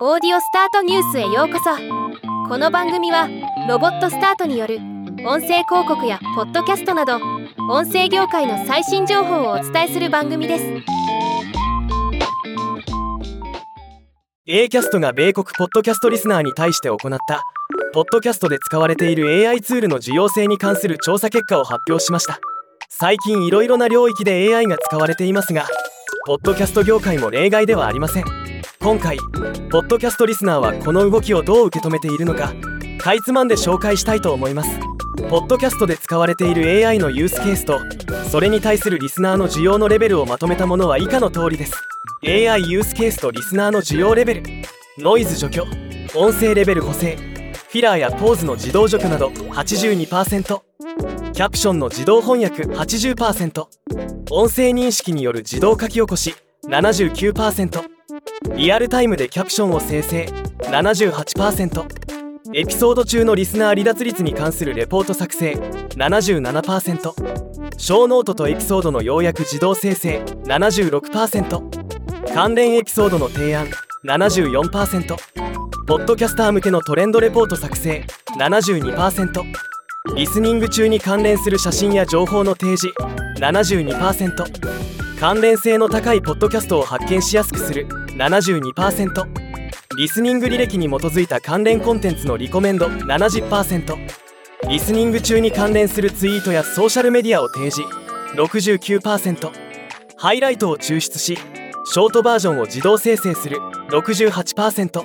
オーディオスタートニュースへようこそ。この番組はロボットスタートによる音声広告やポッドキャストなど音声業界の最新情報をお伝えする番組です。A キャストが米国ポッドキャストリスナーに対して行ったポッドキャストで使われている AI ツールの需要性に関する調査結果を発表しました。最近いろいろな領域で AI が使われていますがポッドキャスト業界も例外ではありません。今回ポッドキャストリスナーはこの動きをどう受け止めているのかかいつまんで紹介したいと思います。ポッドキャストで使われている AI のユースケースとそれに対するリスナーの需要のレベルをまとめたものは以下の通りです。AI ユースケースとリスナーの需要レベル。ノイズ除去音声レベル補正フィラーやポーズの自動除去など82%キャプションの自動翻訳80%音声認識による自動書き起こし79%リアルタイムでキャプションを生成。78%エピソード中のリスナー離脱率に関するレポート作成。77%ショーノートとエピソードの要約自動生成。76%関連エピソードの提案。74%ポッドキャスター向けのトレンドレポート作成。72%リスニング中に関連する写真や情報の提示。72%関連性の高いポッドキャストを発見しやすくする。72%リスニング履歴に基づいた関連コンテンツのリコメンド70%リスニング中に関連するツイートやソーシャルメディアを提示。69%ハイライトを抽出しショートバージョンを自動生成する。68%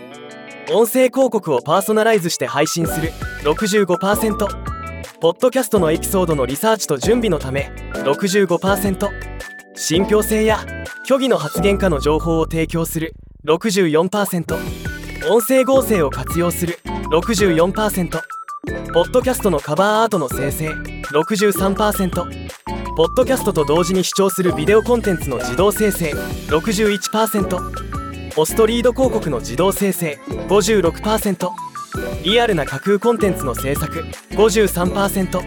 音声広告をパーソナライズして配信する。65%ポッドキャストのエピソードのリサーチと準備のため。65%信憑性や虚偽の発言家の情報を提供する64%音声合成を活用する64%ポッドキャストのカバーアートの生成。63%ポッドキャストと同時に視聴するビデオコンテンツの自動生成。61%ポストリード広告の自動生成。56%リアルな架空コンテンツの制作。53%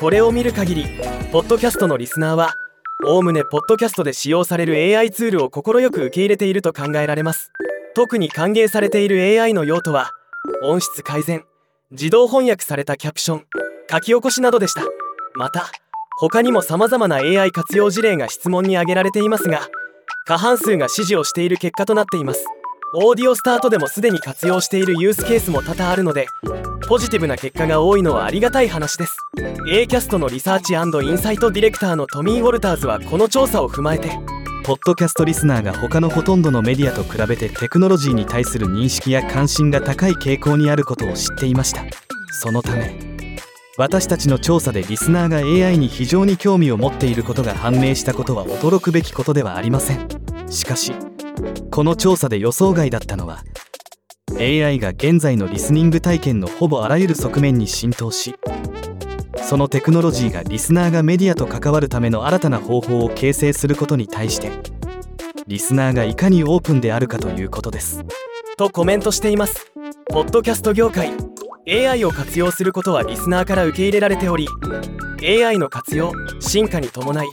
これを見る限りポッドキャストのリスナーはおおむねポッドキャストで使用される AI ツールを快く受け入れていると考えられます。特に歓迎されている AI の用途は音質改善自動翻訳されたキャプション書き起こしなどでした。また他にも様々な AI 活用事例が質問に挙げられていますが過半数が支持をしている結果となっています。オーディオスタートでもすでに活用しているユースケースも多々あるのでポジティブな結果が多いのはありがたい話です。A キャストのリサーチインサイトディレクターのトミー・ウォルターズはこの調査を踏まえてポッドキャストリスナーが他のほとんどのメディアと比べてテクノロジーに対する認識や関心が高い傾向にあることを知っていました。そのため私たちの調査でリスナーが AI に非常に興味を持っていることが判明したことは驚くべきことではありません。しかしこの調査で予想外だったのは AI が現在のリスニング体験のほぼあらゆる側面に浸透しそのテクノロジーがリスナーがメディアと関わるための新たな方法を形成することに対してリスナーがいかにオープンであるかということです。とコメントしています。ポッドキャスト業界 AI を活用することはリスナーから受け入れられており AI の活用進化に伴い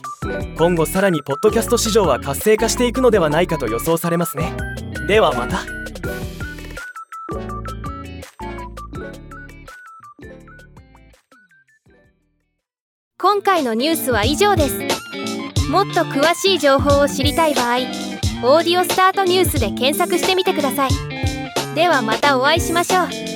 今後さらにポッドキャスト市場は活性化していくのではないかと予想されますね。ではまた。今回のニュースは以上です。もっと詳しい情報を知りたい場合「オーディオスタートニュース」で検索してみてください。ではまたお会いしましょう。